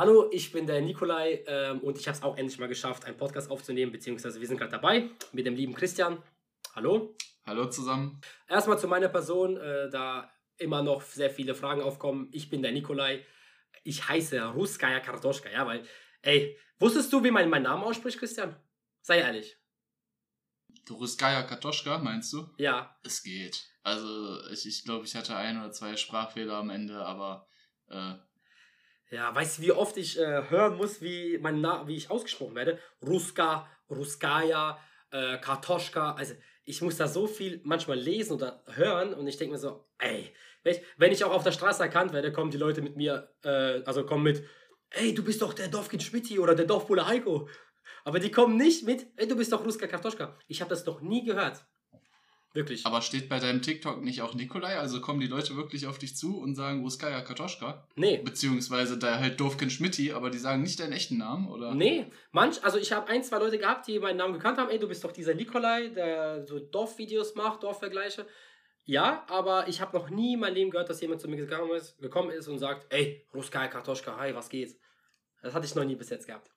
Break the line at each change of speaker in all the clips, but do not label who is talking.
Hallo, ich bin der Nikolai ähm, und ich habe es auch endlich mal geschafft, einen Podcast aufzunehmen, beziehungsweise wir sind gerade dabei mit dem lieben Christian. Hallo.
Hallo zusammen.
Erstmal zu meiner Person, äh, da immer noch sehr viele Fragen aufkommen. Ich bin der Nikolai. Ich heiße Ruskaya Kartoschka, ja, weil, ey, wusstest du, wie man meinen Namen ausspricht, Christian? Sei ehrlich.
Ruskaya Kartoschka, meinst du?
Ja.
Es geht. Also, ich, ich glaube, ich hatte ein oder zwei Sprachfehler am Ende, aber äh,
ja, weißt du, wie oft ich äh, hören muss, wie, mein Na wie ich ausgesprochen werde? Ruska, Ruskaya, äh, Kartoschka. Also, ich muss da so viel manchmal lesen oder hören und ich denke mir so, ey, wenn ich auch auf der Straße erkannt werde, kommen die Leute mit mir, äh, also kommen mit, ey, du bist doch der Dovkin Schmidti oder der Dorfbulle Heiko. Aber die kommen nicht mit, ey, du bist doch Ruska Kartoschka. Ich habe das noch nie gehört. Wirklich.
Aber steht bei deinem TikTok nicht auch Nikolai? Also kommen die Leute wirklich auf dich zu und sagen Ruskaya Kartoschka?
Nee.
Beziehungsweise da halt Dovkin Schmitti, aber die sagen nicht deinen echten Namen, oder?
Nee. Manch, also ich habe ein, zwei Leute gehabt, die meinen Namen gekannt haben. Ey, du bist doch dieser Nikolai, der so Dorfvideos macht, Dorfvergleiche. Ja, aber ich habe noch nie in meinem Leben gehört, dass jemand zu mir ist, gekommen ist und sagt, ey, Ruskaya Kartoschka, hi, was geht? Das hatte ich noch nie bis jetzt gehabt.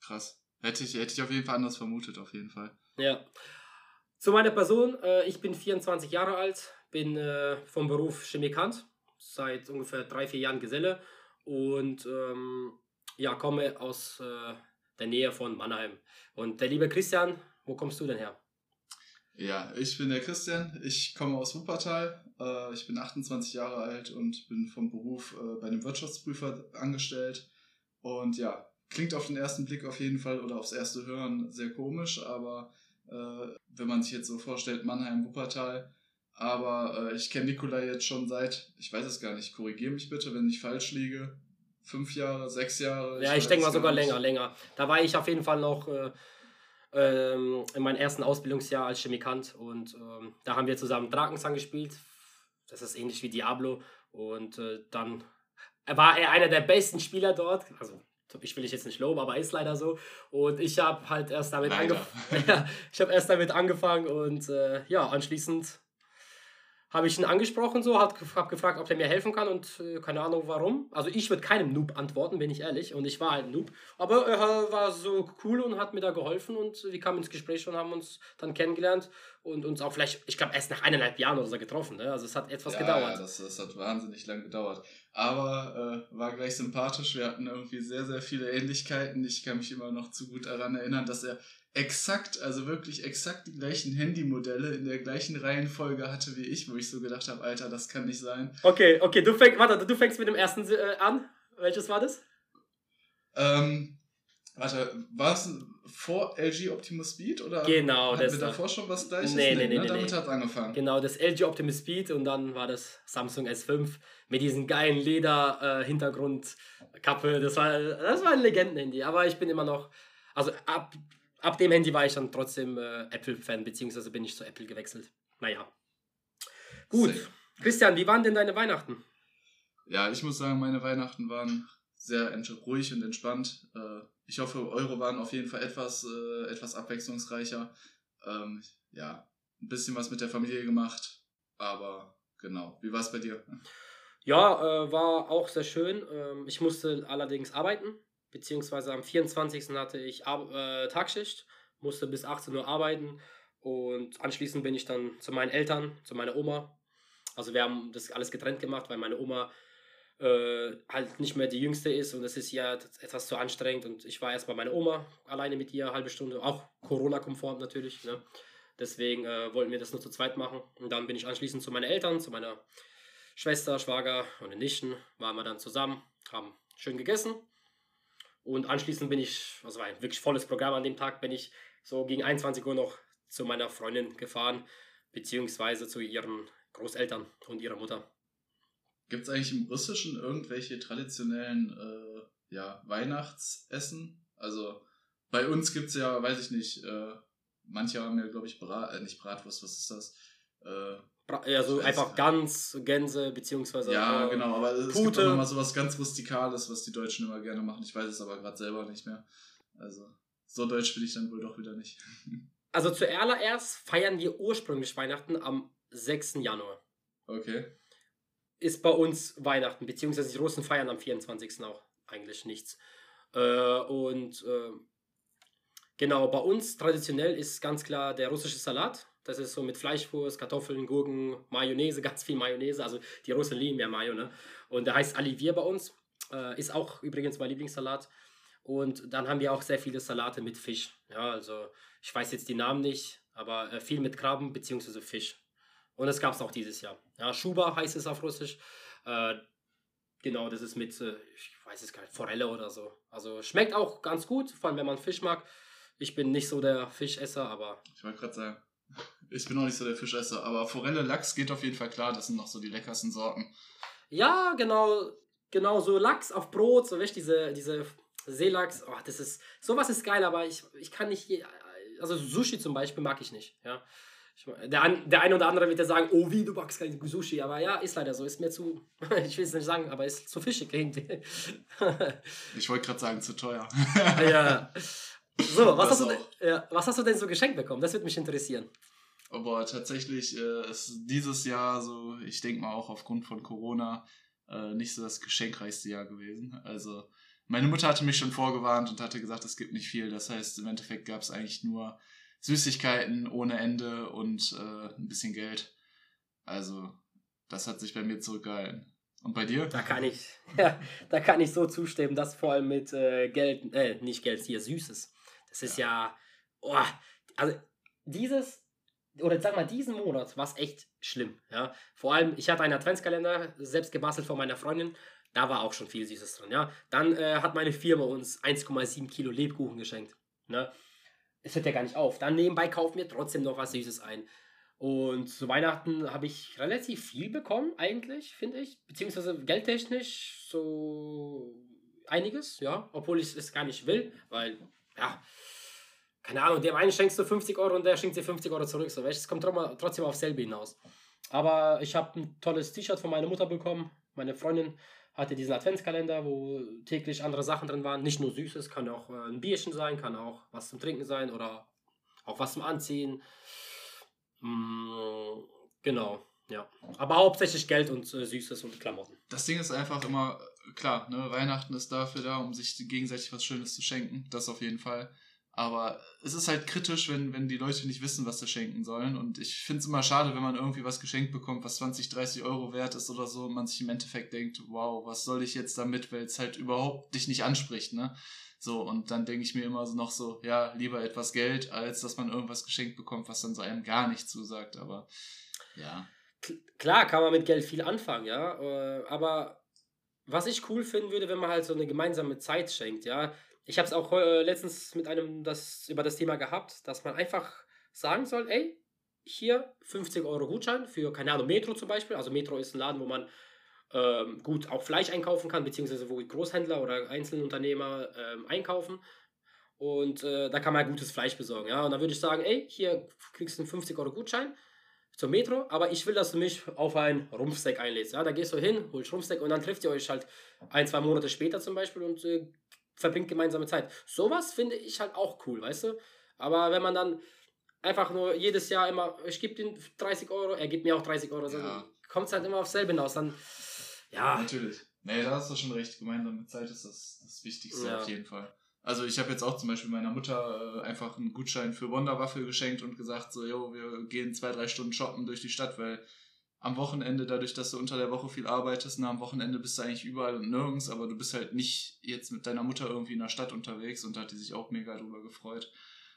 Krass. Hätte ich, hätte ich auf jeden Fall anders vermutet, auf jeden Fall.
Ja. Zu meiner Person, äh, ich bin 24 Jahre alt, bin äh, vom Beruf Chemikant, seit ungefähr drei, vier Jahren Geselle und ähm, ja, komme aus äh, der Nähe von Mannheim. Und der liebe Christian, wo kommst du denn her?
Ja, ich bin der Christian, ich komme aus Wuppertal, äh, ich bin 28 Jahre alt und bin vom Beruf äh, bei einem Wirtschaftsprüfer angestellt. Und ja, klingt auf den ersten Blick auf jeden Fall oder aufs erste Hören sehr komisch, aber wenn man sich jetzt so vorstellt, Mannheim, Wuppertal. Aber äh, ich kenne Nikolai jetzt schon seit, ich weiß es gar nicht, korrigiere mich bitte, wenn ich falsch liege, fünf Jahre, sechs Jahre.
Ja, ich, ich denke mal sogar länger, länger. Da war ich auf jeden Fall noch äh, ähm, in meinem ersten Ausbildungsjahr als Chemikant und ähm, da haben wir zusammen Drakensang gespielt. Das ist ähnlich wie Diablo und äh, dann war er einer der besten Spieler dort. Also ich will ich jetzt nicht loben, aber ist leider so. Und ich habe halt erst damit angefangen. ja, ich habe erst damit angefangen und äh, ja, anschließend habe ich ihn angesprochen, so, habe gefragt, ob er mir helfen kann und äh, keine Ahnung warum. Also ich würde keinem Noob antworten, bin ich ehrlich. Und ich war halt ein Noob. Aber er war so cool und hat mir da geholfen und wir kamen ins Gespräch und haben uns dann kennengelernt und uns auch vielleicht, ich glaube, erst nach eineinhalb Jahren oder so getroffen. Ne? Also es hat etwas
ja,
gedauert.
Ja, das, das hat wahnsinnig lang gedauert. Aber äh, war gleich sympathisch. Wir hatten irgendwie sehr, sehr viele Ähnlichkeiten. Ich kann mich immer noch zu gut daran erinnern, dass er exakt, also wirklich exakt die gleichen Handymodelle in der gleichen Reihenfolge hatte wie ich, wo ich so gedacht habe, Alter, das kann nicht sein.
Okay, okay, du fängst, warte, du fängst mit dem ersten äh, an. Welches war das?
Ähm, warte, war es vor LG Optimus Speed oder
genau,
hatten das wir davor schon was gleiches?
Nee, nee, nee,
ne?
nee
Damit
nee.
hat es angefangen.
Genau, das LG Optimus Speed und dann war das Samsung S5 mit diesem geilen Leder-Hintergrundkappe. Das war, das war ein Legenden-Handy, aber ich bin immer noch, also ab ab dem Handy war ich dann trotzdem äh, Apple-Fan, beziehungsweise bin ich zu Apple gewechselt. Naja. Gut. Sehr. Christian, wie waren denn deine Weihnachten?
Ja, ich muss sagen, meine Weihnachten waren sehr ruhig und entspannt. Äh, ich hoffe, eure waren auf jeden Fall etwas, äh, etwas abwechslungsreicher. Ähm, ja, ein bisschen was mit der Familie gemacht, aber genau. Wie war es bei dir?
Ja, äh, war auch sehr schön. Ähm, ich musste allerdings arbeiten beziehungsweise am 24. hatte ich Ar äh, Tagschicht, musste bis 18 Uhr arbeiten und anschließend bin ich dann zu meinen Eltern, zu meiner Oma. Also wir haben das alles getrennt gemacht, weil meine Oma äh, halt nicht mehr die jüngste ist und es ist ja etwas zu anstrengend und ich war erst bei meiner Oma alleine mit ihr, halbe Stunde, auch Corona-konform natürlich. Ne? Deswegen äh, wollten wir das nur zu zweit machen und dann bin ich anschließend zu meinen Eltern, zu meiner Schwester, Schwager und den Nichten, waren wir dann zusammen, haben schön gegessen und anschließend bin ich, also war ein wirklich volles Programm an dem Tag, bin ich so gegen 21 Uhr noch zu meiner Freundin gefahren, beziehungsweise zu ihren Großeltern und ihrer Mutter.
Gibt es eigentlich im Russischen irgendwelche traditionellen äh, ja, Weihnachtsessen? Also bei uns gibt es ja, weiß ich nicht, äh, manche haben ja, glaube ich, Brat, äh, nicht Bratwurst, was ist das? Äh,
also einfach Gans, Gänse, beziehungsweise.
Ja, äh, genau, aber es Pute. gibt auch nochmal sowas ganz Rustikales, was die Deutschen immer gerne machen. Ich weiß es aber gerade selber nicht mehr. Also, so deutsch bin ich dann wohl doch wieder nicht.
Also zuallererst feiern wir ursprünglich Weihnachten am 6. Januar.
Okay.
Ist bei uns Weihnachten, beziehungsweise die Russen feiern am 24. auch. eigentlich nichts. Äh, und äh, genau, bei uns traditionell ist ganz klar der russische Salat. Das ist so mit Fleischwurst, Kartoffeln, Gurken, Mayonnaise, ganz viel Mayonnaise. Also die Russen lieben ja Mayo, ne? Und der heißt Alivier bei uns. Äh, ist auch übrigens mein Lieblingssalat. Und dann haben wir auch sehr viele Salate mit Fisch. Ja, also ich weiß jetzt die Namen nicht, aber äh, viel mit Krabben bzw. Fisch. Und das gab es auch dieses Jahr. Ja, Schuba heißt es auf Russisch. Äh, genau, das ist mit, äh, ich weiß es gar nicht, Forelle oder so. Also schmeckt auch ganz gut, vor allem wenn man Fisch mag. Ich bin nicht so der Fischesser, aber.
Ich wollte gerade sagen, ich bin auch nicht so der Fischesser, aber Forelle, Lachs geht auf jeden Fall klar. Das sind noch so die leckersten Sorten.
Ja, genau, genau so Lachs auf Brot, so weißt diese, diese Seelachs, oh, das ist, sowas ist geil, aber ich, ich kann nicht, also Sushi zum Beispiel mag ich nicht, ja. Der, der eine oder andere wird ja sagen, oh wie, du magst kein Sushi, aber ja, ist leider so, ist mir zu, ich will es nicht sagen, aber ist zu fischig irgendwie.
ich wollte gerade sagen, zu teuer.
ja. So, was hast, du denn, ja, was hast du denn so geschenkt bekommen? Das würde mich interessieren.
Aber tatsächlich äh, ist dieses Jahr so, ich denke mal auch aufgrund von Corona, äh, nicht so das geschenkreichste Jahr gewesen. Also meine Mutter hatte mich schon vorgewarnt und hatte gesagt, es gibt nicht viel. Das heißt, im Endeffekt gab es eigentlich nur Süßigkeiten ohne Ende und äh, ein bisschen Geld. Also, das hat sich bei mir zurückgehalten. Und bei dir?
Da kann ich, ja, da kann ich so zustimmen, dass vor allem mit äh, Geld, äh, nicht Geld, hier Süßes. Das ist ja, ja oh, also dieses, oder sag mal, diesen Monat war es echt schlimm. Ja? Vor allem, ich hatte einen Adventskalender selbst gebastelt von meiner Freundin da war auch schon viel Süßes drin, ja. Dann äh, hat meine Firma uns 1,7 Kilo Lebkuchen geschenkt, ne. Es hört ja gar nicht auf. Dann nebenbei kaufen wir trotzdem noch was Süßes ein. Und zu Weihnachten habe ich relativ viel bekommen, eigentlich, finde ich. Beziehungsweise geldtechnisch so einiges, ja. Obwohl ich es gar nicht will, weil, ja, keine Ahnung, dem einen schenkst du 50 Euro und der schenkt dir 50 Euro zurück. So, es kommt trotzdem auf selbe hinaus. Aber ich habe ein tolles T-Shirt von meiner Mutter bekommen. Meine Freundin hatte diesen Adventskalender, wo täglich andere Sachen drin waren. Nicht nur Süßes, kann auch äh, ein Bierchen sein, kann auch was zum Trinken sein oder auch was zum Anziehen. Mm, genau, ja. Aber hauptsächlich Geld und äh, Süßes und Klamotten.
Das Ding ist einfach immer, klar, ne, Weihnachten ist dafür da, um sich gegenseitig was Schönes zu schenken. Das auf jeden Fall. Aber es ist halt kritisch, wenn, wenn die Leute nicht wissen, was sie schenken sollen. Und ich finde es immer schade, wenn man irgendwie was geschenkt bekommt, was 20, 30 Euro wert ist oder so, und man sich im Endeffekt denkt, wow, was soll ich jetzt damit, weil es halt überhaupt dich nicht anspricht, ne? So, und dann denke ich mir immer so noch so, ja, lieber etwas Geld, als dass man irgendwas geschenkt bekommt, was dann so einem gar nicht zusagt. Aber ja.
Klar kann man mit Geld viel anfangen, ja. Äh, aber was ich cool finden würde, wenn man halt so eine gemeinsame Zeit schenkt, ja ich habe es auch äh, letztens mit einem das, über das Thema gehabt, dass man einfach sagen soll, ey, hier 50 Euro Gutschein für, keine Ahnung, Metro zum Beispiel. Also Metro ist ein Laden, wo man ähm, gut auch Fleisch einkaufen kann, beziehungsweise wo Großhändler oder Einzelunternehmer ähm, einkaufen. Und äh, da kann man gutes Fleisch besorgen. Ja? Und dann würde ich sagen, ey, hier kriegst du einen 50 Euro Gutschein zur Metro, aber ich will, dass du mich auf ein Rumpfsteak einlädst. Ja? Da gehst du hin, holst Rumpfsteak und dann trifft ihr euch halt ein, zwei Monate später zum Beispiel und äh, verbringt gemeinsame Zeit. Sowas finde ich halt auch cool, weißt du? Aber wenn man dann einfach nur jedes Jahr immer, ich gebe ihm 30 Euro, er gibt mir auch 30 Euro, ja. dann kommt es halt immer aufs selbe hinaus. Dann, ja.
Natürlich. Nee, da hast du schon recht. Gemeinsame Zeit ist das, das Wichtigste ja. auf jeden Fall. Also ich habe jetzt auch zum Beispiel meiner Mutter äh, einfach einen Gutschein für Wonderwaffel geschenkt und gesagt, so, jo, wir gehen zwei, drei Stunden shoppen durch die Stadt, weil am Wochenende, dadurch, dass du unter der Woche viel arbeitest, na, am Wochenende bist du eigentlich überall und nirgends, aber du bist halt nicht jetzt mit deiner Mutter irgendwie in der Stadt unterwegs und da hat die sich auch mega drüber gefreut.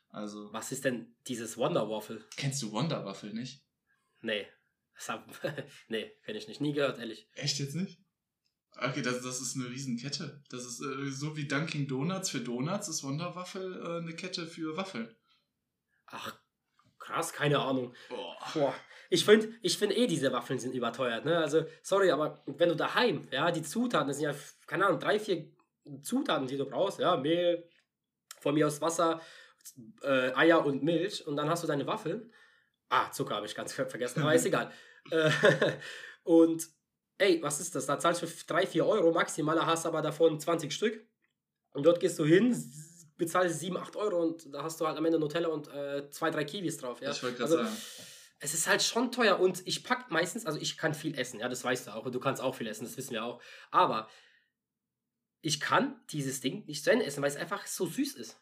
Also.
Was ist denn dieses Wonder Waffle?
Kennst du Wonder Waffle nicht?
Nee. Hab, nee, kenne ich nicht. Nie gehört, ehrlich.
Echt jetzt nicht? Okay, das, das ist eine Riesenkette. Das ist äh, so wie Dunkin' Donuts für Donuts, ist Wonder Waffle äh, eine Kette für Waffeln.
Ach, krass, keine Ahnung. Boah. Boah. Ich finde ich find eh, diese Waffeln sind überteuert. Ne? Also, sorry, aber wenn du daheim, ja, die Zutaten, das sind ja, keine Ahnung, drei, vier Zutaten, die du brauchst, ja, Mehl, von mir aus Wasser, äh, Eier und Milch und dann hast du deine Waffeln. Ah, Zucker habe ich ganz vergessen, aber ist egal. Äh, und ey, was ist das? Da zahlst du 3, 4 Euro maximal, hast aber davon 20 Stück. Und dort gehst du hin, bezahlst 7, 8 Euro und da hast du halt am Ende Nutella und äh, zwei, drei Kiwis drauf. Ja?
Ich wollte gerade also, sagen
es ist halt schon teuer und ich pack meistens, also ich kann viel essen, ja, das weißt du auch und du kannst auch viel essen, das wissen wir auch. Aber ich kann dieses Ding nicht zu Ende essen, weil es einfach so süß ist.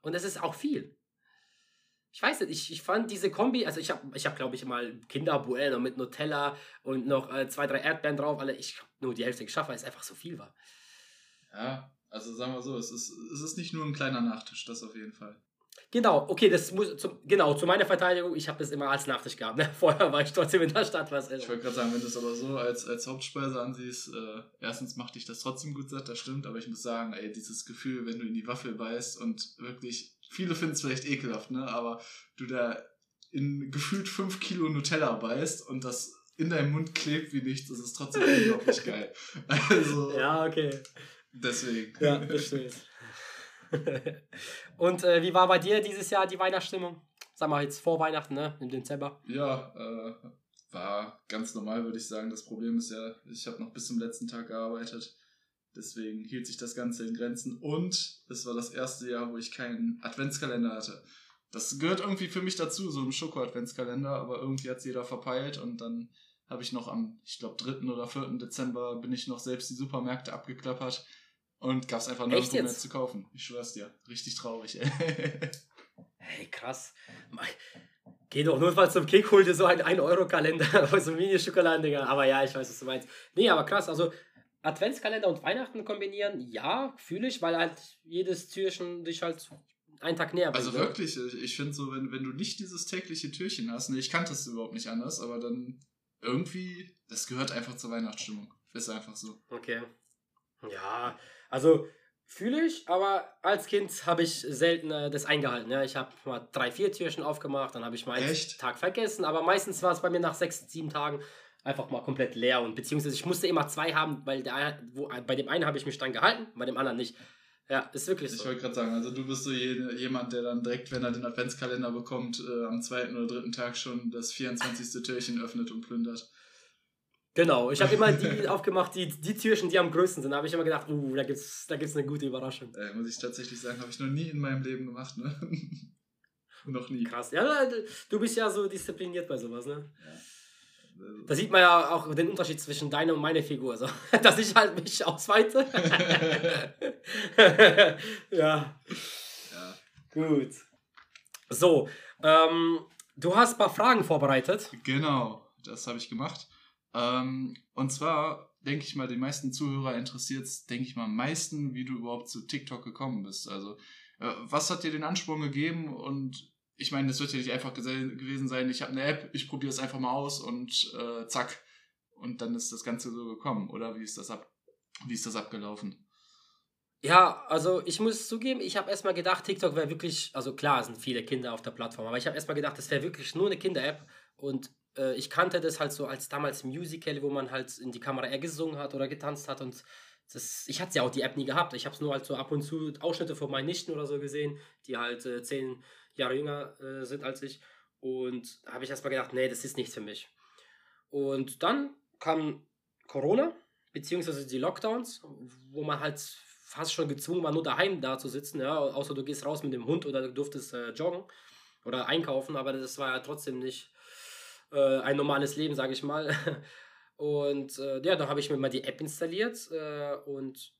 Und es ist auch viel. Ich weiß nicht, ich, ich fand diese Kombi, also ich habe, ich hab, glaube ich, mal Kinder Bueno mit Nutella und noch äh, zwei, drei Erdbeeren drauf, alle. Ich habe nur die Hälfte geschafft, weil es einfach so viel war.
Ja, also sagen wir so, es ist, es ist nicht nur ein kleiner Nachtisch, das auf jeden Fall.
Genau, okay, das muss zum, genau zu meiner Verteidigung, ich habe das immer als Nachtisch gehabt. Ne? Vorher war ich trotzdem in der Stadt was
essen. Ich wollte gerade sagen, wenn du es aber so als, als Hauptspeise ansiehst, äh, erstens macht dich das trotzdem gut satt, das stimmt, aber ich muss sagen, ey, dieses Gefühl, wenn du in die Waffel beißt und wirklich, viele finden es vielleicht ekelhaft, ne? Aber du da in gefühlt 5 Kilo Nutella beißt und das in deinem Mund klebt wie nichts, das ist trotzdem unglaublich geil. Also.
Ja, okay.
Deswegen.
Ja, stimmt. Und äh, wie war bei dir dieses Jahr die Weihnachtsstimmung? Sag mal jetzt vor Weihnachten, ne? Im Dezember.
Ja, äh, war ganz normal, würde ich sagen. Das Problem ist ja, ich habe noch bis zum letzten Tag gearbeitet. Deswegen hielt sich das Ganze in Grenzen. Und es war das erste Jahr, wo ich keinen Adventskalender hatte. Das gehört irgendwie für mich dazu, so ein Schoko-Adventskalender, aber irgendwie hat es jeder verpeilt und dann habe ich noch am, ich glaube, 3. oder 4. Dezember bin ich noch selbst die Supermärkte abgeklappert und gab es einfach nirgendwo mehr zu kaufen. Ich schwör's dir. Richtig traurig, ey.
hey, krass. Geh doch notfalls zum Kick, hol dir so einen 1-Euro-Kalender, so Mini-Schokoladendinger. Aber ja, ich weiß, was du meinst. Nee, aber krass, also Adventskalender und Weihnachten kombinieren, ja, fühle ich, weil halt jedes Türchen dich halt einen Tag näher
bringt. Also wirklich, ich finde so, wenn, wenn du nicht dieses tägliche Türchen hast, ne, ich kannte es überhaupt nicht anders, aber dann irgendwie, das gehört einfach zur Weihnachtsstimmung. Ist einfach so.
Okay. Ja, also fühle ich, aber als Kind habe ich selten äh, das eingehalten. Ja. Ich habe mal drei, vier Türchen aufgemacht, dann habe ich mal einen Tag vergessen, aber meistens war es bei mir nach sechs, sieben Tagen einfach mal komplett leer und beziehungsweise ich musste immer zwei haben, weil der, wo, bei dem einen habe ich mich dann gehalten, bei dem anderen nicht. Ja, ist wirklich
so. Ich wollte gerade sagen, also du bist so jemand, der dann direkt, wenn er den Adventskalender bekommt, äh, am zweiten oder dritten Tag schon das 24. Türchen öffnet und plündert.
Genau, ich habe immer die aufgemacht, die, die Türchen, die am größten sind. Da habe ich immer gedacht, uh, da gibt es da gibt's eine gute Überraschung.
Äh, muss ich tatsächlich sagen, habe ich noch nie in meinem Leben gemacht, ne? noch nie.
Krass. Ja, du bist ja so diszipliniert bei sowas, ne? Ja. Da sieht man ja auch den Unterschied zwischen deiner und meiner Figur. So. Dass ich halt mich ausweite. ja. ja. Gut. So, ähm, du hast ein paar Fragen vorbereitet.
Genau, das habe ich gemacht. Ähm, und zwar denke ich mal, die meisten Zuhörer interessiert es, denke ich mal, am meisten, wie du überhaupt zu TikTok gekommen bist. Also, äh, was hat dir den Ansprung gegeben? Und ich meine, es wird ja nicht einfach gewesen sein, ich habe eine App, ich probiere es einfach mal aus und äh, zack. Und dann ist das Ganze so gekommen, oder? Wie ist das, ab wie ist das abgelaufen?
Ja, also ich muss zugeben, ich habe erstmal gedacht, TikTok wäre wirklich, also klar, sind viele Kinder auf der Plattform, aber ich habe erstmal gedacht, das wäre wirklich nur eine Kinder-App und äh, ich kannte das halt so als damals Musical, wo man halt in die Kamera eher gesungen hat oder getanzt hat und das, ich hatte ja auch die App nie gehabt. Ich habe es nur halt so ab und zu Ausschnitte von meinen Nichten oder so gesehen, die halt äh, zehn Jahre jünger äh, sind als ich. Und habe ich erstmal gedacht, nee, das ist nichts für mich. Und dann kam Corona, beziehungsweise die Lockdowns, wo man halt fast schon gezwungen war, nur daheim da zu sitzen, ja, außer du gehst raus mit dem Hund oder du durftest äh, joggen oder einkaufen, aber das war ja trotzdem nicht äh, ein normales Leben, sage ich mal. Und äh, ja, da habe ich mir mal die App installiert äh, und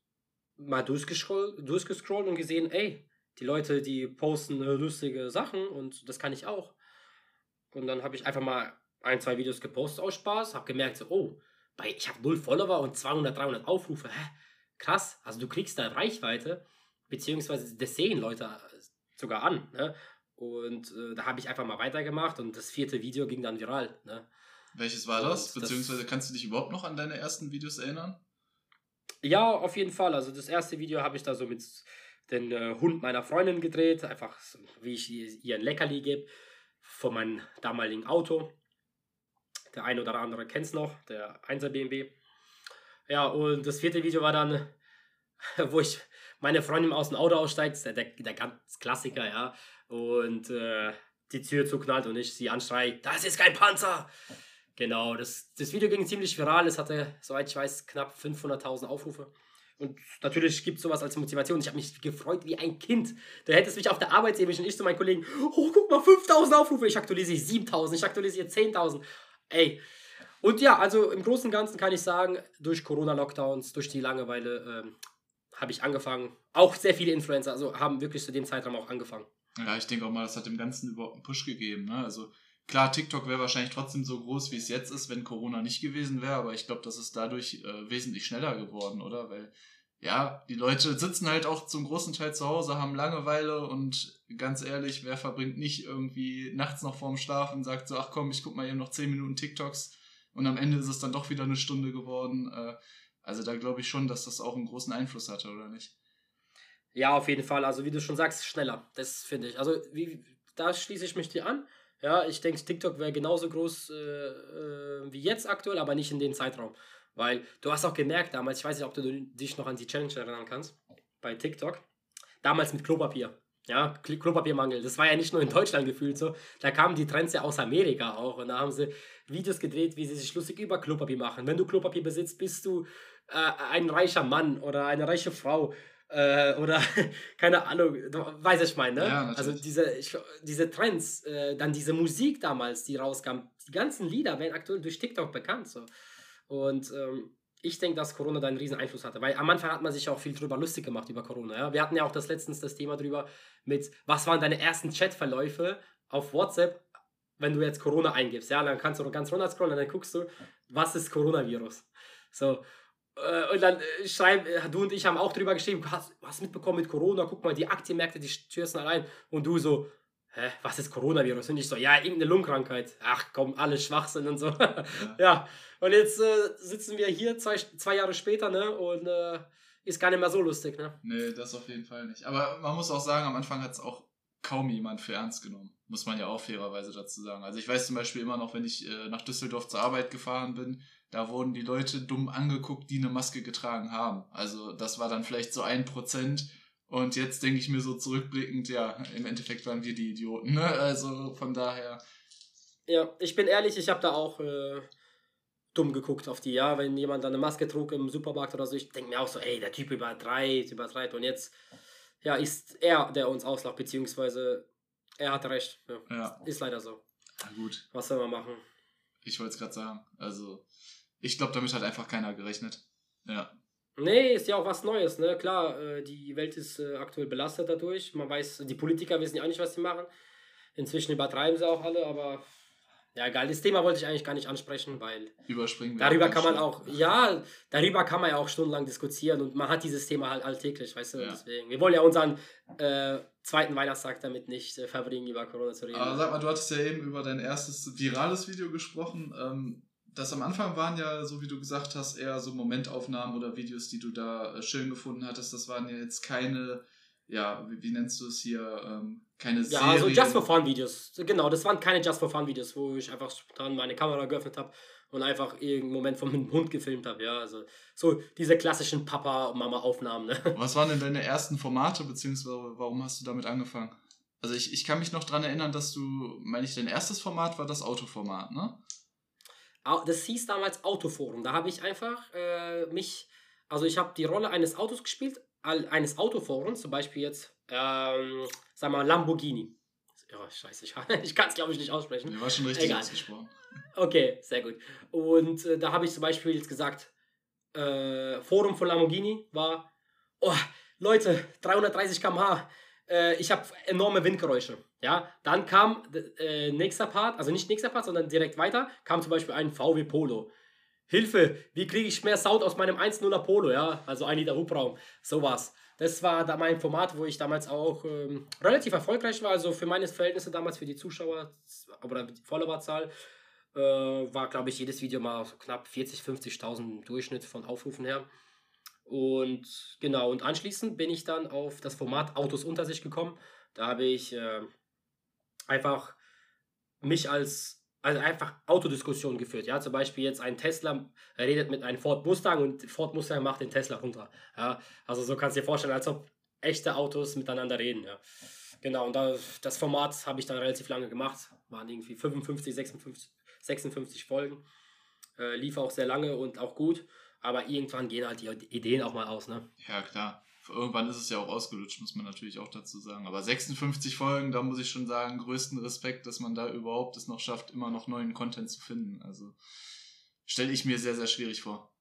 mal durchgescrollt, durchgescrollt und gesehen, ey, die Leute, die posten äh, lustige Sachen und das kann ich auch. Und dann habe ich einfach mal ein, zwei Videos gepostet aus Spaß, habe gemerkt, so, oh, bei, ich habe null Follower und 200, 300 Aufrufe. Hä? Krass, also du kriegst da Reichweite, beziehungsweise das sehen Leute sogar an. Ne? Und äh, da habe ich einfach mal weitergemacht und das vierte Video ging dann viral. Ne?
Welches war das? Und Beziehungsweise das, kannst du dich überhaupt noch an deine ersten Videos erinnern?
Ja, auf jeden Fall. Also das erste Video habe ich da so mit dem äh, Hund meiner Freundin gedreht. Einfach so, wie ich ihr ein Leckerli gebe von meinem damaligen Auto. Der eine oder andere kennt es noch, der 1er BMW. Ja, und das vierte Video war dann, wo ich meine Freundin aus dem Auto aussteigt, der, der, der ganz Klassiker, ja und äh, die Tür zuknallt und ich sie anschrei, das ist kein Panzer! Genau, das, das Video ging ziemlich viral. Es hatte, soweit ich weiß, knapp 500.000 Aufrufe. Und natürlich gibt es sowas als Motivation. Ich habe mich gefreut wie ein Kind. Da hätte es mich auf der Arbeit sehen müssen. Ich zu meinen Kollegen, oh, guck mal, 5000 Aufrufe. Ich aktualisiere 7000, ich aktualisiere 10.000. Ey. Und ja, also im Großen und Ganzen kann ich sagen, durch Corona-Lockdowns, durch die Langeweile, ähm, habe ich angefangen. Auch sehr viele Influencer, also haben wirklich zu dem Zeitraum auch angefangen.
Ja, ich denke auch mal, das hat dem Ganzen überhaupt einen Push gegeben. Ne? Also klar, TikTok wäre wahrscheinlich trotzdem so groß, wie es jetzt ist, wenn Corona nicht gewesen wäre, aber ich glaube, das ist dadurch äh, wesentlich schneller geworden, oder? Weil ja, die Leute sitzen halt auch zum großen Teil zu Hause, haben Langeweile und ganz ehrlich, wer verbringt nicht irgendwie nachts noch vorm Schlaf und sagt so, ach komm, ich guck mal eben noch 10 Minuten TikToks und am Ende ist es dann doch wieder eine Stunde geworden. Äh, also da glaube ich schon, dass das auch einen großen Einfluss hatte, oder nicht?
Ja, auf jeden Fall. Also wie du schon sagst, schneller. Das finde ich. Also wie, da schließe ich mich dir an. Ja, ich denke, TikTok wäre genauso groß äh, äh, wie jetzt aktuell, aber nicht in dem Zeitraum. Weil du hast auch gemerkt damals, ich weiß nicht, ob du dich noch an die Challenge erinnern kannst, bei TikTok, damals mit Klopapier. Ja, Klopapiermangel. Das war ja nicht nur in Deutschland gefühlt so. Da kamen die Trends ja aus Amerika auch. Und da haben sie Videos gedreht, wie sie sich lustig über Klopapier machen. Wenn du Klopapier besitzt, bist du äh, ein reicher Mann oder eine reiche Frau. Äh, oder keine Ahnung, was ich meine, ne? Ja, also diese, ich, diese Trends, äh, dann diese Musik damals, die rauskam, die ganzen Lieder werden aktuell durch TikTok bekannt. So. Und ähm, ich denke, dass Corona da einen riesen Einfluss hatte, weil am Anfang hat man sich auch viel drüber lustig gemacht über Corona. Ja? Wir hatten ja auch das letztens das Thema drüber mit, was waren deine ersten Chatverläufe auf WhatsApp, wenn du jetzt Corona eingibst. Ja, dann kannst du ganz runter scrollen und dann guckst du, was ist Coronavirus. So, und dann äh, schreiben, äh, du und ich haben auch drüber geschrieben, hast, hast mitbekommen mit Corona, guck mal, die Aktienmärkte, die stürzen allein. Und du so, hä, was ist Coronavirus? Und ich so, ja, irgendeine Lungenkrankheit. Ach komm, alles Schwachsinn und so. Ja, ja. und jetzt äh, sitzen wir hier zwei, zwei Jahre später, ne, und äh, ist gar nicht mehr so lustig, ne?
Nee, das auf jeden Fall nicht. Aber man muss auch sagen, am Anfang hat es auch kaum jemand für ernst genommen. Muss man ja auch fairerweise dazu sagen. Also ich weiß zum Beispiel immer noch, wenn ich äh, nach Düsseldorf zur Arbeit gefahren bin, da wurden die Leute dumm angeguckt, die eine Maske getragen haben. Also das war dann vielleicht so ein Prozent. Und jetzt denke ich mir so zurückblickend, ja, im Endeffekt waren wir die Idioten. Ne? Also von daher.
Ja, ich bin ehrlich, ich habe da auch äh, dumm geguckt auf die, ja, wenn jemand da eine Maske trug im Supermarkt oder so. Ich denke mir auch so, ey, der Typ übertreibt, übertreibt. Und jetzt, ja, ist er, der uns auslacht, beziehungsweise er hatte recht. Ja. ja. Ist leider so.
Na gut.
Was soll man machen?
Ich wollte es gerade sagen. Also, ich glaube, damit hat einfach keiner gerechnet. Ja.
Nee, ist ja auch was Neues, ne? Klar, äh, die Welt ist äh, aktuell belastet dadurch. Man weiß, die Politiker wissen ja auch nicht, was sie machen. Inzwischen übertreiben sie auch alle, aber ja, egal. Das Thema wollte ich eigentlich gar nicht ansprechen, weil
Überspringen
darüber kann man auch, ja, darüber kann man ja auch stundenlang diskutieren und man hat dieses Thema halt alltäglich, weißt du, ja. deswegen. Wir wollen ja unseren äh, zweiten Weihnachtstag damit nicht äh, verbringen, über Corona zu reden.
Aber sag mal, du hattest ja eben über dein erstes virales Video gesprochen. Ähm, das am Anfang waren ja, so wie du gesagt hast, eher so Momentaufnahmen oder Videos, die du da äh, schön gefunden hattest. Das waren ja jetzt keine, ja, wie, wie nennst du es hier, ähm, keine
Ja, Serien. also Just for Fun Videos. Genau, das waren keine Just for Fun Videos, wo ich einfach dann meine Kamera geöffnet habe und einfach irgendeinen Moment vom Hund gefilmt habe. Ja, also so diese klassischen Papa- und Mama-Aufnahmen. Ne?
Was waren denn deine ersten Formate, beziehungsweise warum hast du damit angefangen? Also ich, ich kann mich noch daran erinnern, dass du, meine ich, dein erstes Format war das Autoformat, ne?
Das hieß damals Autoforum. Da habe ich einfach äh, mich, also ich habe die Rolle eines Autos gespielt, eines Autoforums, zum Beispiel jetzt, ähm, sag mal, Lamborghini. Ja, scheiße, ich, ich kann es glaube ich nicht aussprechen.
Der war schon richtig Egal. ausgesprochen.
Okay, sehr gut. Und äh, da habe ich zum Beispiel jetzt gesagt, äh, Forum von Lamborghini war, oh, Leute, 330 km/h, äh, ich habe enorme Windgeräusche. Ja, dann kam äh, nächster Part, also nicht nächster Part, sondern direkt weiter, kam zum Beispiel ein VW Polo. Hilfe, wie kriege ich mehr Sound aus meinem 1.0er Polo, ja, also ein Liter Hubraum, sowas. Das war da mein Format, wo ich damals auch ähm, relativ erfolgreich war, also für meine Verhältnisse damals, für die Zuschauer oder die Followerzahl, äh, war, glaube ich, jedes Video mal so knapp 40, 50.000 Durchschnitt von Aufrufen her. Und genau, und anschließend bin ich dann auf das Format Autos unter sich gekommen. Da habe ich äh, einfach mich als also einfach Autodiskussionen geführt. Ja, zum Beispiel jetzt ein Tesla redet mit einem Ford Mustang und Ford Mustang macht den Tesla runter. Ja, also so kannst du dir vorstellen, als ob echte Autos miteinander reden. Ja. Genau, und da, das Format habe ich dann relativ lange gemacht. Waren irgendwie 55, 56, 56 Folgen. Äh, lief auch sehr lange und auch gut. Aber irgendwann gehen halt die Ideen auch mal aus, ne?
Ja, klar irgendwann ist es ja auch ausgelutscht, muss man natürlich auch dazu sagen. Aber 56 Folgen, da muss ich schon sagen, größten Respekt, dass man da überhaupt es noch schafft, immer noch neuen Content zu finden. Also stelle ich mir sehr, sehr schwierig vor.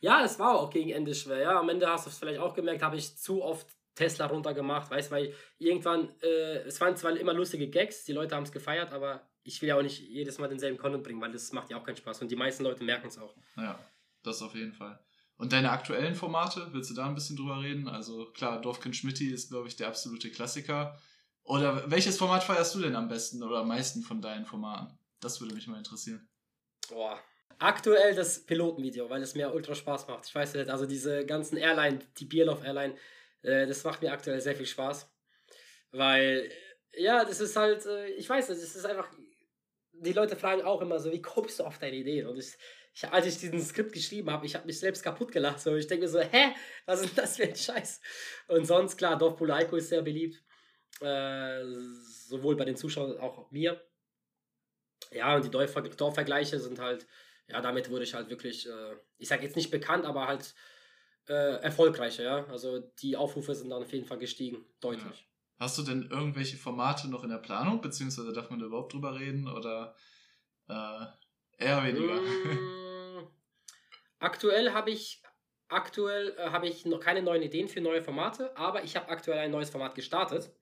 Ja, es war auch gegen Ende schwer. Ja, am Ende hast du es vielleicht auch gemerkt, habe ich zu oft Tesla runtergemacht, weißt du, weil irgendwann, äh, es waren zwar immer lustige Gags, die Leute haben es gefeiert, aber ich will ja auch nicht jedes Mal denselben Content bringen, weil das macht ja auch keinen Spaß und die meisten Leute merken es auch.
Ja, das auf jeden Fall. Und deine aktuellen Formate, willst du da ein bisschen drüber reden? Also klar, Dorfkind Schmitti ist, glaube ich, der absolute Klassiker. Oder welches Format feierst du denn am besten oder am meisten von deinen Formaten? Das würde mich mal interessieren.
Boah. Aktuell das Pilotenvideo, weil es mir ultra Spaß macht. Ich weiß nicht, also diese ganzen Airline, die Bierlauf Airline, äh, das macht mir aktuell sehr viel Spaß. Weil, ja, das ist halt, äh, ich weiß nicht, es ist einfach, die Leute fragen auch immer so, wie kommst du auf deine Ideen? Und ich, ich, als ich diesen Skript geschrieben habe, ich habe mich selbst kaputt gelacht. So. Ich denke mir so, hä, was ist das für ein Scheiß? Und sonst, klar, Dorf Polaiko ist sehr beliebt. Äh, sowohl bei den Zuschauern als auch mir. Ja, und die Dorf Dorfvergleiche sind halt, ja, damit wurde ich halt wirklich, äh, ich sage jetzt nicht bekannt, aber halt äh, erfolgreicher, ja. Also die Aufrufe sind dann auf jeden Fall gestiegen, deutlich. Ja.
Hast du denn irgendwelche Formate noch in der Planung, beziehungsweise darf man da überhaupt drüber reden oder äh, eher weniger?
Mm, aktuell habe ich aktuell äh, habe ich noch keine neuen Ideen für neue Formate, aber ich habe aktuell ein neues Format gestartet.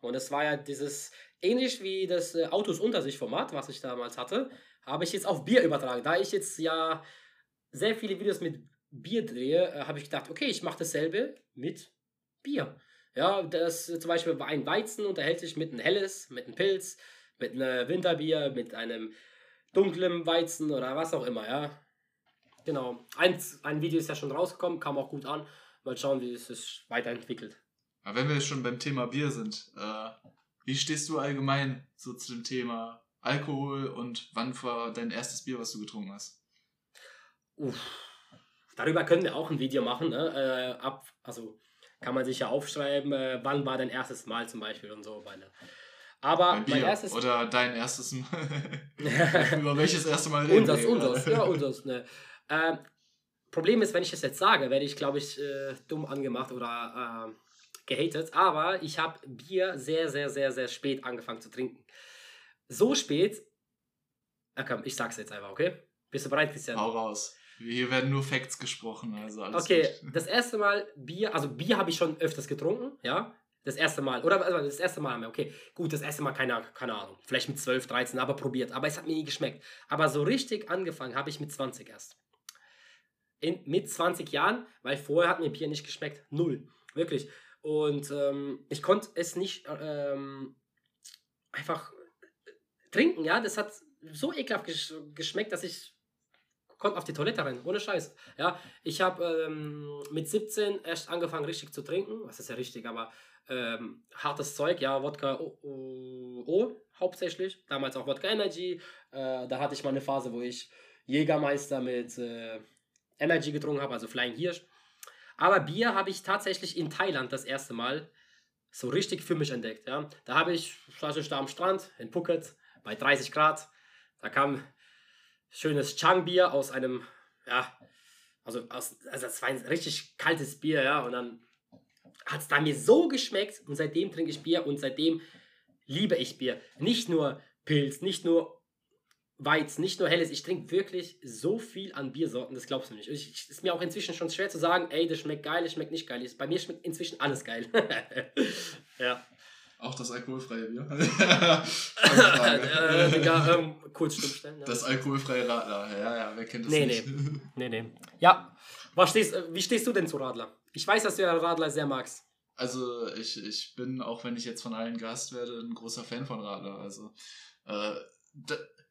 Und es war ja dieses, ähnlich wie das äh, Autos unter sich Format, was ich damals hatte, habe ich jetzt auf Bier übertragen. Da ich jetzt ja sehr viele Videos mit Bier drehe, äh, habe ich gedacht, okay, ich mache dasselbe mit Bier. Ja, das zum Beispiel ein Weizen unterhält sich mit einem Helles, mit einem Pilz, mit einem Winterbier, mit einem dunklen Weizen oder was auch immer, ja. Genau. Ein, ein Video ist ja schon rausgekommen, kam auch gut an. Mal schauen, wie es sich weiterentwickelt.
Aber wenn wir jetzt schon beim Thema Bier sind, äh, wie stehst du allgemein so zu dem Thema Alkohol und wann war dein erstes Bier, was du getrunken hast?
Uff. Darüber können wir auch ein Video machen. Ne? Äh, ab, also kann man sich ja aufschreiben, äh, wann war dein erstes Mal zum Beispiel und so weiter. Aber
mein erstes Oder dein erstes Mal. Über welches erste Mal reden
Unseres, unseres, ja, unseres. Ne. Äh, Problem ist, wenn ich das jetzt sage, werde ich, glaube ich, äh, dumm angemacht oder äh, gehatet. Aber ich habe Bier sehr, sehr, sehr, sehr spät angefangen zu trinken. So spät. Na komm, ich sag's jetzt einfach, okay? Bist du bereit, Christian?
Hau raus. Hier werden nur Facts gesprochen, also alles
Okay, gut. das erste Mal Bier, also Bier habe ich schon öfters getrunken, ja. Das erste Mal, oder also das erste Mal, okay, gut, das erste Mal, keine, keine Ahnung, vielleicht mit 12, 13, aber probiert, aber es hat mir nie geschmeckt. Aber so richtig angefangen habe ich mit 20 erst. In, mit 20 Jahren, weil vorher hat mir Bier nicht geschmeckt, null, wirklich. Und ähm, ich konnte es nicht ähm, einfach trinken, ja, das hat so ekelhaft geschmeckt, dass ich konnte auf die Toilette rennen, ohne Scheiß. Ja, ich habe ähm, mit 17 erst angefangen richtig zu trinken, was ist ja richtig, aber ähm, hartes Zeug, ja, Wodka O, o, o hauptsächlich, damals auch Wodka Energy. Äh, da hatte ich mal eine Phase, wo ich Jägermeister mit äh, Energy getrunken habe, also Flying Hirsch. Aber Bier habe ich tatsächlich in Thailand das erste Mal so richtig für mich entdeckt. Ja. Da habe ich, ich da am Strand in Phuket bei 30 Grad. Da kam schönes Chang-Bier aus einem, ja, also, aus, also das war ein richtig kaltes Bier, ja, und dann hat es da mir so geschmeckt und seitdem trinke ich Bier und seitdem liebe ich Bier. Nicht nur Pilz, nicht nur Weiz, nicht nur Helles. Ich trinke wirklich so viel an Biersorten, das glaubst du nicht. Es ist mir auch inzwischen schon schwer zu sagen, ey, das schmeckt geil, das schmeckt nicht geil. Bei mir schmeckt inzwischen alles geil. ja.
Auch das alkoholfreie Bier?
äh, Digga, ähm, kurz stummstellen.
Ja. Das alkoholfreie Radler, ja, ja, wer kennt das
nee,
nicht?
Nee, nee, nee. Ja, was stehst, äh, wie stehst du denn zu Radler? Ich weiß, dass du ja Radler sehr magst.
Also, ich, ich bin, auch wenn ich jetzt von allen Gast werde, ein großer Fan von Radler. Also, äh,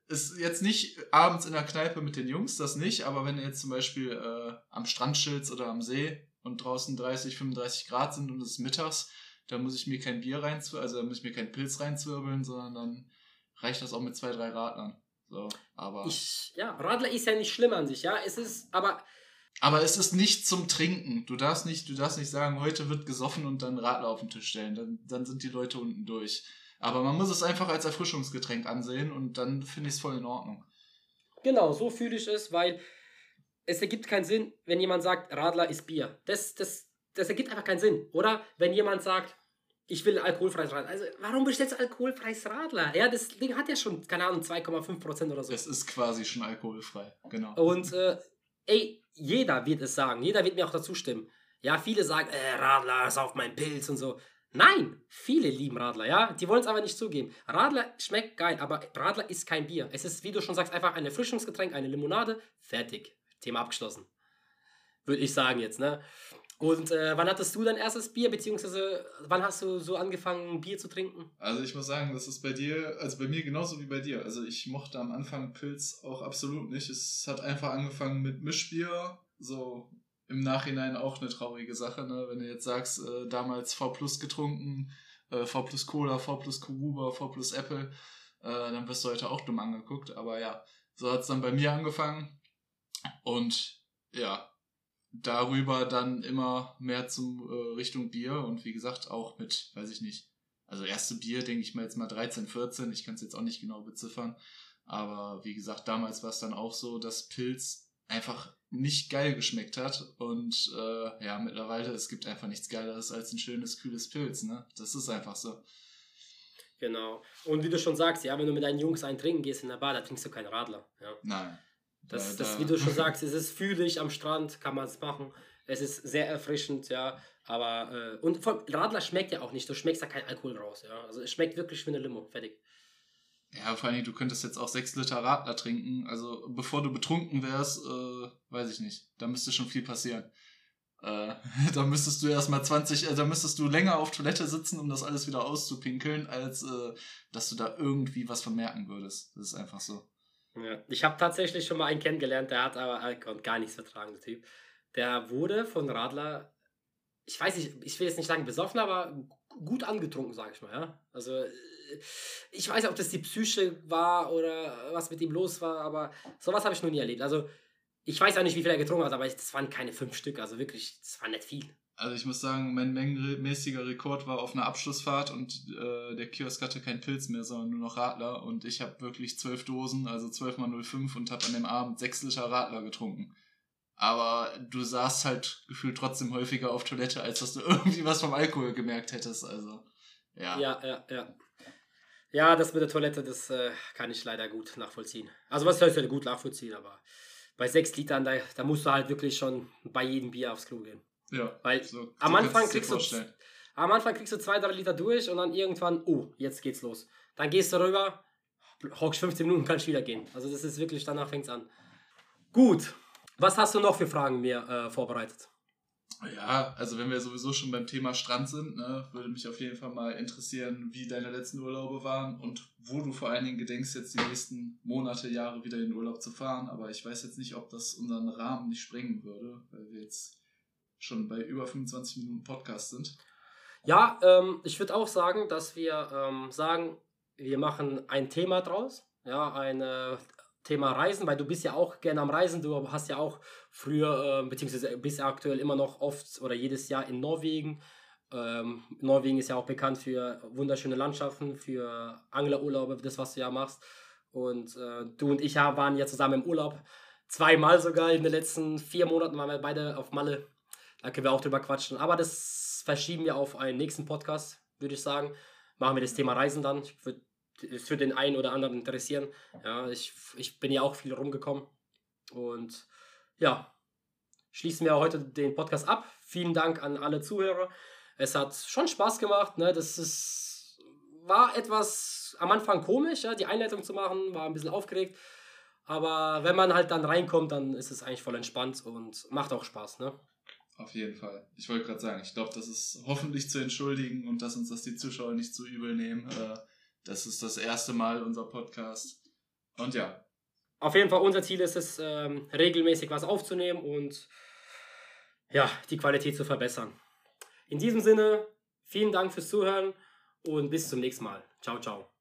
ist jetzt nicht abends in der Kneipe mit den Jungs, das nicht, aber wenn du jetzt zum Beispiel äh, am Strand chillst oder am See und draußen 30, 35 Grad sind und es ist mittags, da muss ich mir kein Bier reinzwirbeln, also da muss ich mir keinen Pilz reinzwirbeln, sondern dann reicht das auch mit zwei, drei Radlern. So, aber.
Ich, ja, Radler ist ja nicht schlimm an sich, ja. Es ist, aber.
Aber es ist nicht zum Trinken. Du darfst nicht, du darfst nicht sagen, heute wird gesoffen und dann Radler auf den Tisch stellen. Dann, dann sind die Leute unten durch. Aber man muss es einfach als Erfrischungsgetränk ansehen und dann finde ich es voll in Ordnung.
Genau, so fühle ich es, weil es ergibt keinen Sinn, wenn jemand sagt, Radler ist Bier. Das, das, das ergibt einfach keinen Sinn. Oder wenn jemand sagt, ich will alkoholfreies Radler. Also warum bestellst du alkoholfreies Radler? Ja, das Ding hat ja schon, keine Ahnung, 2,5% oder so.
Es ist quasi schon alkoholfrei, genau.
Und äh, ey, jeder wird es sagen, jeder wird mir auch dazu stimmen. Ja, viele sagen, äh, Radler ist auf meinen Pilz und so. Nein, viele lieben Radler, ja. Die wollen es aber nicht zugeben. Radler schmeckt geil, aber Radler ist kein Bier. Es ist, wie du schon sagst, einfach ein Erfrischungsgetränk, eine Limonade, fertig. Thema abgeschlossen. Würde ich sagen jetzt, ne? Und äh, wann hattest du dein erstes Bier, beziehungsweise wann hast du so angefangen, Bier zu trinken?
Also ich muss sagen, das ist bei dir, also bei mir genauso wie bei dir. Also ich mochte am Anfang Pilz auch absolut nicht. Es hat einfach angefangen mit Mischbier, so im Nachhinein auch eine traurige Sache, ne? Wenn du jetzt sagst, äh, damals V Plus getrunken, äh, V Plus Cola, V Plus Kuruba, V Plus Apple, äh, dann wirst du heute auch dumm angeguckt. Aber ja, so hat es dann bei mir angefangen. Und ja, darüber dann immer mehr zum äh, Richtung Bier und wie gesagt auch mit, weiß ich nicht, also erste Bier denke ich mal jetzt mal 13, 14, ich kann es jetzt auch nicht genau beziffern, aber wie gesagt, damals war es dann auch so, dass Pilz einfach nicht geil geschmeckt hat und äh, ja, mittlerweile, es gibt einfach nichts Geileres als ein schönes, kühles Pilz, ne? Das ist einfach so.
Genau. Und wie du schon sagst, ja, wenn du mit deinen Jungs einen trinken gehst in der Bar, da trinkst du keinen Radler. Ja.
Nein.
Das, da, das, wie du schon sagst, es ist fühlig am Strand, kann man es machen. Es ist sehr erfrischend, ja. Aber, äh, und von Radler schmeckt ja auch nicht. Du schmeckst da kein Alkohol raus, ja. Also es schmeckt wirklich wie eine Limo. Fertig.
Ja, vor allem, du könntest jetzt auch 6 Liter Radler trinken. Also bevor du betrunken wärst, äh, weiß ich nicht. Da müsste schon viel passieren. Äh, da müsstest du erstmal 20, äh, da müsstest du länger auf Toilette sitzen, um das alles wieder auszupinkeln, als äh, dass du da irgendwie was vermerken würdest. Das ist einfach so.
Ja. Ich habe tatsächlich schon mal einen kennengelernt, der hat aber Alkohol gar nichts vertragen, der Typ. Der wurde von Radler, ich weiß nicht, ich will jetzt nicht sagen besoffen, aber gut angetrunken, sage ich mal. Ja? Also äh, ich weiß nicht, ob das die Psyche war oder was mit ihm los war, aber sowas habe ich noch nie erlebt. Also ich weiß auch nicht, wie viel er getrunken hat, aber das waren keine fünf Stück, also wirklich, das war nicht viel.
Also ich muss sagen, mein mengenmäßiger Rekord war auf einer Abschlussfahrt und äh, der Kiosk hatte keinen Pilz mehr, sondern nur noch Radler und ich habe wirklich zwölf Dosen, also zwölf mal 05 und habe an dem Abend sechs Liter Radler getrunken. Aber du saßt halt gefühlt trotzdem häufiger auf Toilette, als dass du irgendwie was vom Alkohol gemerkt hättest. Also, ja.
Ja, ja, ja. Ja, das mit der Toilette, das äh, kann ich leider gut nachvollziehen. Also was heißt gut nachvollziehen, aber bei sechs Litern, da, da musst du halt wirklich schon bei jedem Bier aufs Klo gehen.
Ja.
Weil so, am, so Anfang kriegst du, am Anfang kriegst du zwei, drei Liter durch und dann irgendwann, oh, jetzt geht's los. Dann gehst du rüber, hockst 15 Minuten, kannst wieder gehen. Also das ist wirklich, danach fängt's an. Gut, was hast du noch für Fragen mir äh, vorbereitet?
Ja, also wenn wir sowieso schon beim Thema Strand sind, ne, würde mich auf jeden Fall mal interessieren, wie deine letzten Urlaube waren und wo du vor allen Dingen gedenkst, jetzt die nächsten Monate, Jahre wieder in den Urlaub zu fahren. Aber ich weiß jetzt nicht, ob das unseren Rahmen nicht sprengen würde, weil wir jetzt schon bei über 25 Minuten Podcast sind.
Ja, ähm, ich würde auch sagen, dass wir ähm, sagen, wir machen ein Thema draus, ja, ein äh, Thema Reisen, weil du bist ja auch gerne am Reisen, du hast ja auch früher, äh, beziehungsweise bist aktuell immer noch oft oder jedes Jahr in Norwegen. Ähm, Norwegen ist ja auch bekannt für wunderschöne Landschaften, für Anglerurlaube, das, was du ja machst. Und äh, du und ich waren ja zusammen im Urlaub. Zweimal sogar in den letzten vier Monaten waren wir beide auf Malle. Da können wir auch drüber quatschen. Aber das verschieben wir auf einen nächsten Podcast, würde ich sagen. Machen wir das Thema Reisen dann. Ich würd, es wird den einen oder anderen interessieren. Ja, ich, ich bin ja auch viel rumgekommen. Und ja, schließen wir heute den Podcast ab. Vielen Dank an alle Zuhörer. Es hat schon Spaß gemacht. Ne? Das ist, war etwas am Anfang komisch, ja? die Einleitung zu machen, war ein bisschen aufgeregt. Aber wenn man halt dann reinkommt, dann ist es eigentlich voll entspannt und macht auch Spaß. Ne?
Auf jeden Fall. Ich wollte gerade sagen, ich glaube, das ist hoffentlich zu entschuldigen und dass uns das die Zuschauer nicht zu übel nehmen. Äh, das ist das erste Mal unser Podcast. Und ja.
Auf jeden Fall, unser Ziel ist es, ähm, regelmäßig was aufzunehmen und ja, die Qualität zu verbessern. In diesem Sinne, vielen Dank fürs Zuhören und bis zum nächsten Mal. Ciao, ciao.